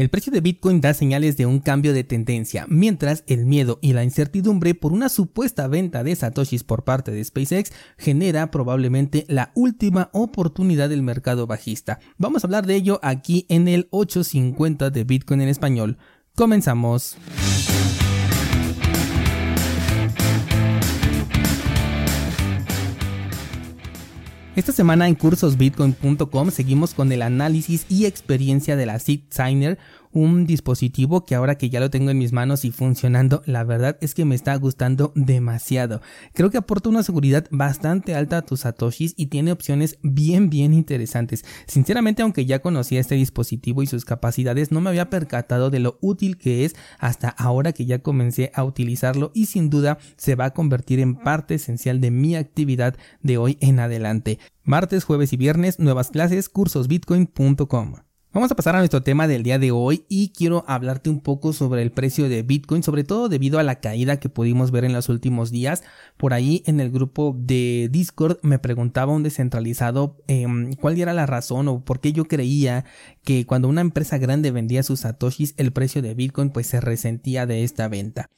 El precio de Bitcoin da señales de un cambio de tendencia, mientras el miedo y la incertidumbre por una supuesta venta de satoshis por parte de SpaceX genera probablemente la última oportunidad del mercado bajista. Vamos a hablar de ello aquí en el 850 de Bitcoin en español. Comenzamos. Esta semana en cursosbitcoin.com seguimos con el análisis y experiencia de la Seed Signer, un dispositivo que ahora que ya lo tengo en mis manos y funcionando, la verdad es que me está gustando demasiado. Creo que aporta una seguridad bastante alta a tus satoshis y tiene opciones bien bien interesantes. Sinceramente, aunque ya conocía este dispositivo y sus capacidades, no me había percatado de lo útil que es hasta ahora que ya comencé a utilizarlo y sin duda se va a convertir en parte esencial de mi actividad de hoy en adelante. Martes, jueves y viernes, nuevas clases, cursosbitcoin.com. Vamos a pasar a nuestro tema del día de hoy y quiero hablarte un poco sobre el precio de Bitcoin, sobre todo debido a la caída que pudimos ver en los últimos días. Por ahí en el grupo de Discord me preguntaba un descentralizado em, cuál era la razón o por qué yo creía que cuando una empresa grande vendía sus satoshis el precio de Bitcoin pues se resentía de esta venta.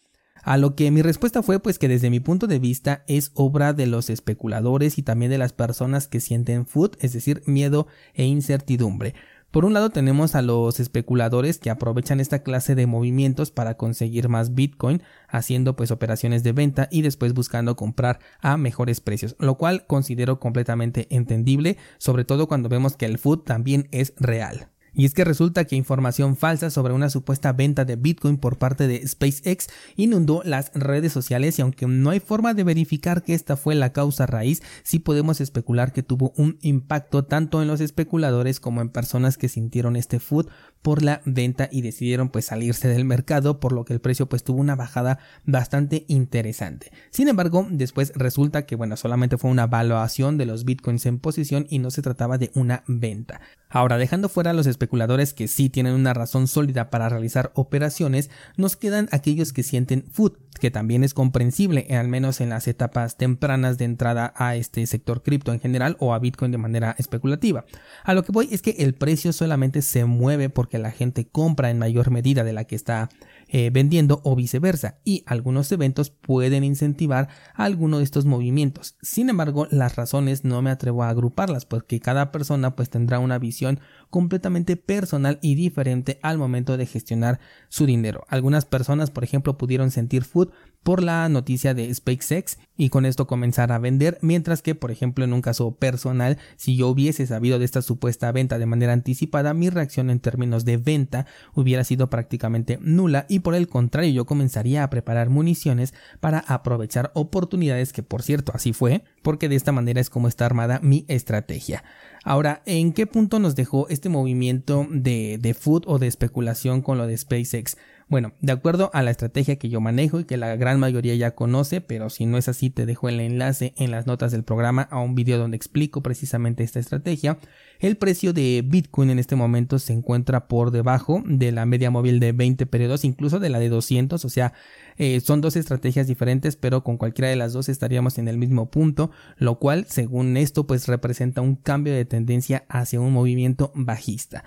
A lo que mi respuesta fue pues que desde mi punto de vista es obra de los especuladores y también de las personas que sienten food, es decir, miedo e incertidumbre. Por un lado tenemos a los especuladores que aprovechan esta clase de movimientos para conseguir más Bitcoin, haciendo pues operaciones de venta y después buscando comprar a mejores precios, lo cual considero completamente entendible, sobre todo cuando vemos que el food también es real. Y es que resulta que información falsa sobre una supuesta venta de Bitcoin por parte de SpaceX inundó las redes sociales y aunque no hay forma de verificar que esta fue la causa raíz, sí podemos especular que tuvo un impacto tanto en los especuladores como en personas que sintieron este food por la venta y decidieron pues salirse del mercado por lo que el precio pues tuvo una bajada bastante interesante. Sin embargo, después resulta que bueno, solamente fue una evaluación de los bitcoins en posición y no se trataba de una venta. Ahora, dejando fuera a los especuladores que sí tienen una razón sólida para realizar operaciones, nos quedan aquellos que sienten food, que también es comprensible, al menos en las etapas tempranas de entrada a este sector cripto en general o a Bitcoin de manera especulativa. A lo que voy es que el precio solamente se mueve porque la gente compra en mayor medida de la que está eh, vendiendo o viceversa y algunos eventos pueden incentivar alguno de estos movimientos. Sin embargo, las razones no me atrevo a agruparlas porque cada persona pues tendrá una visión completamente personal y diferente al momento de gestionar su dinero. Algunas personas, por ejemplo, pudieron sentir food por la noticia de SpaceX y con esto comenzar a vender, mientras que, por ejemplo, en un caso personal, si yo hubiese sabido de esta supuesta venta de manera anticipada, mi reacción en términos de venta hubiera sido prácticamente nula y por el contrario yo comenzaría a preparar municiones para aprovechar oportunidades que por cierto así fue, porque de esta manera es como está armada mi estrategia. Ahora, ¿en qué punto nos dejó este movimiento de, de food o de especulación con lo de SpaceX? Bueno, de acuerdo a la estrategia que yo manejo y que la gran mayoría ya conoce, pero si no es así te dejo el enlace en las notas del programa a un video donde explico precisamente esta estrategia, el precio de Bitcoin en este momento se encuentra por debajo de la media móvil de 20 periodos, incluso de la de 200, o sea, eh, son dos estrategias diferentes, pero con cualquiera de las dos estaríamos en el mismo punto, lo cual, según esto, pues representa un cambio de tendencia hacia un movimiento bajista.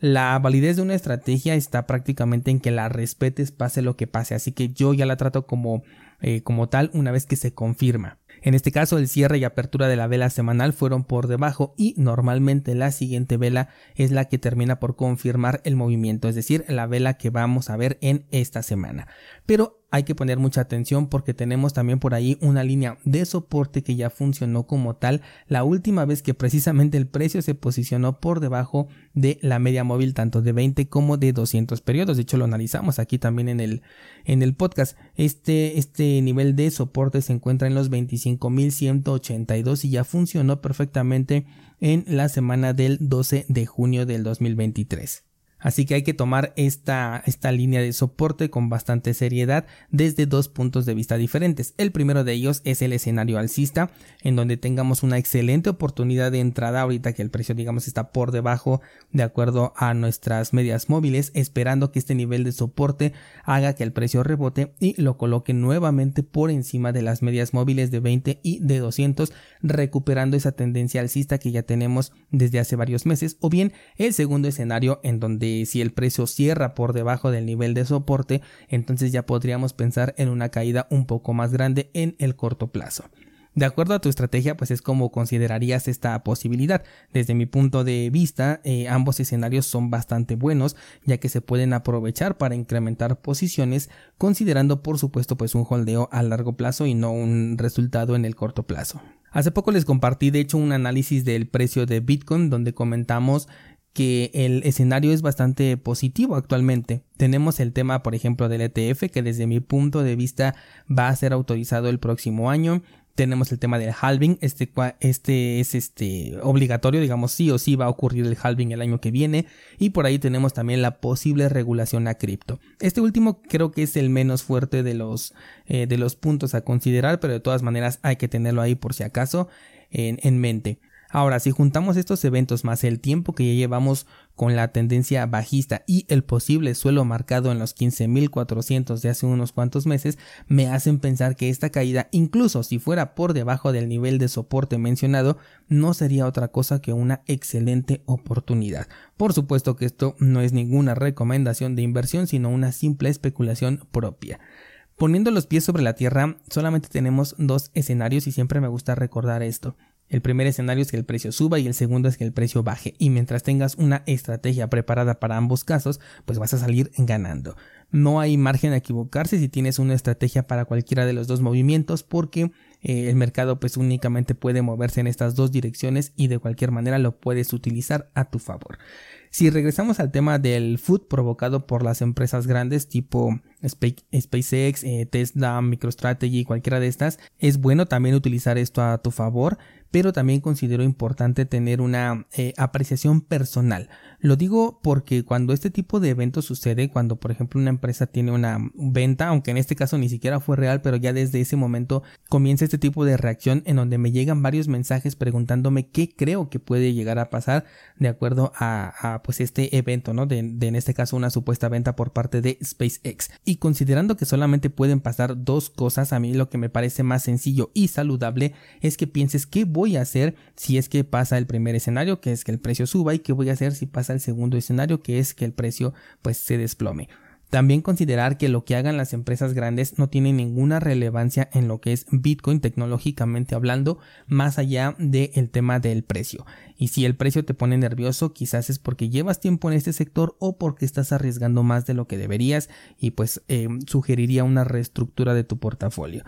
La validez de una estrategia está prácticamente en que la respetes pase lo que pase, así que yo ya la trato como, eh, como tal una vez que se confirma. En este caso, el cierre y apertura de la vela semanal fueron por debajo y normalmente la siguiente vela es la que termina por confirmar el movimiento, es decir, la vela que vamos a ver en esta semana. Pero hay que poner mucha atención porque tenemos también por ahí una línea de soporte que ya funcionó como tal la última vez que precisamente el precio se posicionó por debajo de la media móvil tanto de 20 como de 200 periodos. De hecho lo analizamos aquí también en el, en el podcast. Este, este nivel de soporte se encuentra en los 25.182 y ya funcionó perfectamente en la semana del 12 de junio del 2023. Así que hay que tomar esta, esta línea de soporte con bastante seriedad desde dos puntos de vista diferentes. El primero de ellos es el escenario alcista, en donde tengamos una excelente oportunidad de entrada ahorita que el precio digamos está por debajo de acuerdo a nuestras medias móviles, esperando que este nivel de soporte haga que el precio rebote y lo coloque nuevamente por encima de las medias móviles de 20 y de 200, recuperando esa tendencia alcista que ya tenemos desde hace varios meses. O bien el segundo escenario en donde que si el precio cierra por debajo del nivel de soporte, entonces ya podríamos pensar en una caída un poco más grande en el corto plazo. De acuerdo a tu estrategia, pues es como considerarías esta posibilidad. Desde mi punto de vista, eh, ambos escenarios son bastante buenos, ya que se pueden aprovechar para incrementar posiciones, considerando por supuesto pues un holdeo a largo plazo y no un resultado en el corto plazo. Hace poco les compartí de hecho un análisis del precio de Bitcoin donde comentamos que el escenario es bastante positivo actualmente. Tenemos el tema, por ejemplo, del ETF, que desde mi punto de vista va a ser autorizado el próximo año tenemos el tema del halving, este, este es este obligatorio, digamos sí o sí va a ocurrir el halving el año que viene y por ahí tenemos también la posible regulación a cripto. Este último creo que es el menos fuerte de los, eh, de los puntos a considerar, pero de todas maneras hay que tenerlo ahí por si acaso en, en mente. Ahora, si juntamos estos eventos más el tiempo que ya llevamos con la tendencia bajista y el posible suelo marcado en los 15.400 de hace unos cuantos meses, me hacen pensar que esta caída, incluso si fuera por debajo del nivel de soporte mencionado, no sería otra cosa que una excelente oportunidad. Por supuesto que esto no es ninguna recomendación de inversión, sino una simple especulación propia. Poniendo los pies sobre la tierra, solamente tenemos dos escenarios y siempre me gusta recordar esto. El primer escenario es que el precio suba y el segundo es que el precio baje. Y mientras tengas una estrategia preparada para ambos casos, pues vas a salir ganando. No hay margen a equivocarse si tienes una estrategia para cualquiera de los dos movimientos porque eh, el mercado pues únicamente puede moverse en estas dos direcciones y de cualquier manera lo puedes utilizar a tu favor. Si regresamos al tema del food provocado por las empresas grandes tipo SpaceX, eh, Tesla, MicroStrategy, cualquiera de estas, es bueno también utilizar esto a tu favor, pero también considero importante tener una eh, apreciación personal. Lo digo porque cuando este tipo de eventos sucede, cuando por ejemplo una empresa tiene una venta, aunque en este caso ni siquiera fue real, pero ya desde ese momento comienza este tipo de reacción en donde me llegan varios mensajes preguntándome qué creo que puede llegar a pasar de acuerdo a, pues este evento, ¿no? De, de, en este caso una supuesta venta por parte de SpaceX. Y considerando que solamente pueden pasar dos cosas, a mí lo que me parece más sencillo y saludable es que pienses qué voy a hacer si es que pasa el primer escenario, que es que el precio suba, y qué voy a hacer si pasa el segundo escenario, que es que el precio pues se desplome. También considerar que lo que hagan las empresas grandes no tiene ninguna relevancia en lo que es Bitcoin tecnológicamente hablando, más allá del tema del precio. Y si el precio te pone nervioso, quizás es porque llevas tiempo en este sector o porque estás arriesgando más de lo que deberías y pues eh, sugeriría una reestructura de tu portafolio.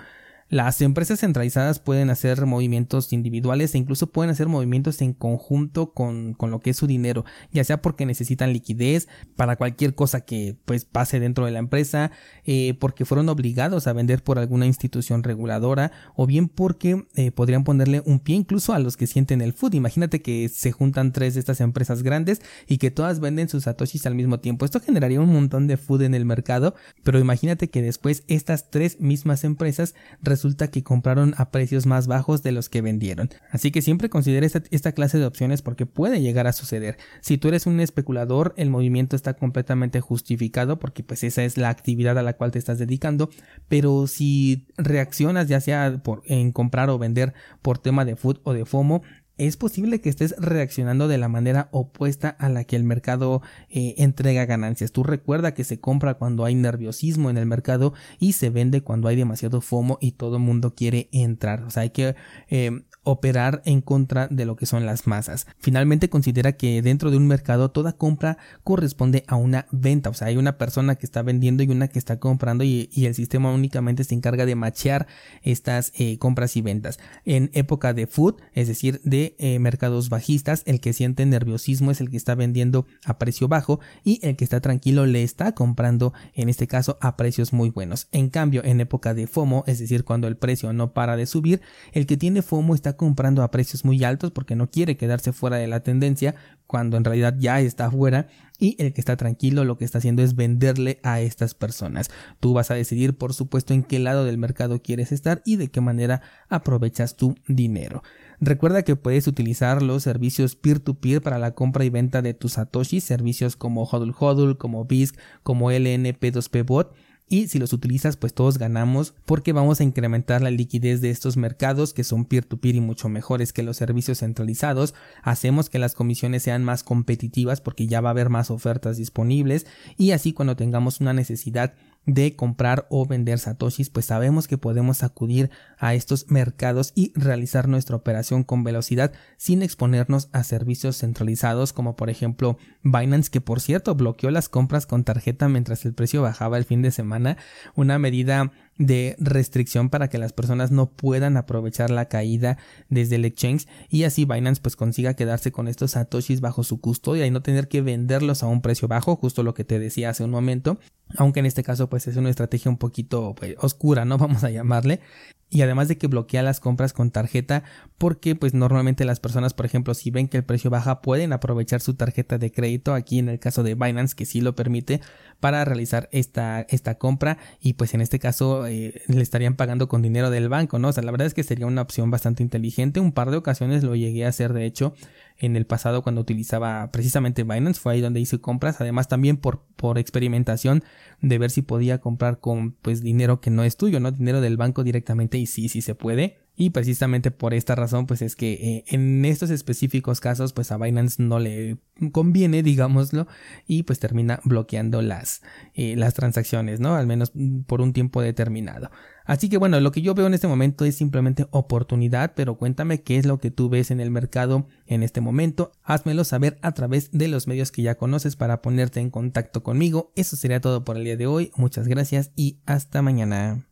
Las empresas centralizadas pueden hacer movimientos individuales e incluso pueden hacer movimientos en conjunto con, con, lo que es su dinero, ya sea porque necesitan liquidez para cualquier cosa que pues pase dentro de la empresa, eh, porque fueron obligados a vender por alguna institución reguladora o bien porque eh, podrían ponerle un pie incluso a los que sienten el food. Imagínate que se juntan tres de estas empresas grandes y que todas venden sus satoshis al mismo tiempo. Esto generaría un montón de food en el mercado, pero imagínate que después estas tres mismas empresas resulta que compraron a precios más bajos de los que vendieron. Así que siempre considera esta, clase de opciones porque puede llegar a suceder. Si tú eres un especulador, el movimiento está completamente justificado porque pues esa es la actividad a la cual te estás dedicando, pero si reaccionas ya sea por, en comprar o vender por tema de food o de FOMO, es posible que estés reaccionando de la manera opuesta a la que el mercado eh, entrega ganancias. Tú recuerda que se compra cuando hay nerviosismo en el mercado y se vende cuando hay demasiado FOMO y todo el mundo quiere entrar. O sea, hay que eh, operar en contra de lo que son las masas. Finalmente considera que dentro de un mercado toda compra corresponde a una venta, o sea, hay una persona que está vendiendo y una que está comprando y, el sistema únicamente se encarga de machear estas eh, compras y ventas. En época de food, es decir, de eh, mercados bajistas, el que siente nerviosismo es el que está vendiendo a precio bajo y el que está tranquilo le está comprando, en este caso, a precios muy buenos. En cambio, en época de FOMO, es decir, cuando el precio no para de subir, el que tiene FOMO está comprando a precios muy altos porque no quiere quedarse fuera de la tendencia cuando en realidad ya está fuera y el que está tranquilo lo que está haciendo es venderle a estas personas. Tú vas a decidir por supuesto en qué lado del mercado quieres estar y de qué manera aprovechas tu dinero. Recuerda que puedes utilizar los servicios peer-to-peer para la compra y venta de tus satoshis, servicios como Hodl Hodl, como BISC, como LNP2P Bot y si los utilizas pues todos ganamos porque vamos a incrementar la liquidez de estos mercados que son peer-to-peer y mucho mejores que los servicios centralizados, hacemos que las comisiones sean más competitivas porque ya va a haber más ofertas disponibles y así cuando tengamos una necesidad de comprar o vender satoshis, pues sabemos que podemos acudir a estos mercados y realizar nuestra operación con velocidad sin exponernos a servicios centralizados como por ejemplo Binance que por cierto bloqueó las compras con tarjeta mientras el precio bajaba el fin de semana, una medida de restricción para que las personas no puedan aprovechar la caída desde el exchange y así Binance pues consiga quedarse con estos satoshis bajo su custodia y no tener que venderlos a un precio bajo, justo lo que te decía hace un momento, aunque en este caso pues es una estrategia un poquito pues, oscura, ¿no? Vamos a llamarle, y además de que bloquea las compras con tarjeta porque pues normalmente las personas por ejemplo si ven que el precio baja pueden aprovechar su tarjeta de crédito aquí en el caso de Binance que sí lo permite para realizar esta, esta compra y pues en este caso eh, le estarían pagando con dinero del banco no o sea la verdad es que sería una opción bastante inteligente. Un par de ocasiones lo llegué a hacer de hecho en el pasado cuando utilizaba precisamente Binance, fue ahí donde hice compras, además también por, por experimentación de ver si podía comprar con pues dinero que no es tuyo, no dinero del banco directamente y sí, sí se puede. Y precisamente por esta razón, pues es que eh, en estos específicos casos, pues a Binance no le conviene, digámoslo, y pues termina bloqueando las, eh, las transacciones, ¿no? Al menos por un tiempo determinado. Así que bueno, lo que yo veo en este momento es simplemente oportunidad, pero cuéntame qué es lo que tú ves en el mercado en este momento. Házmelo saber a través de los medios que ya conoces para ponerte en contacto conmigo. Eso sería todo por el día de hoy. Muchas gracias y hasta mañana.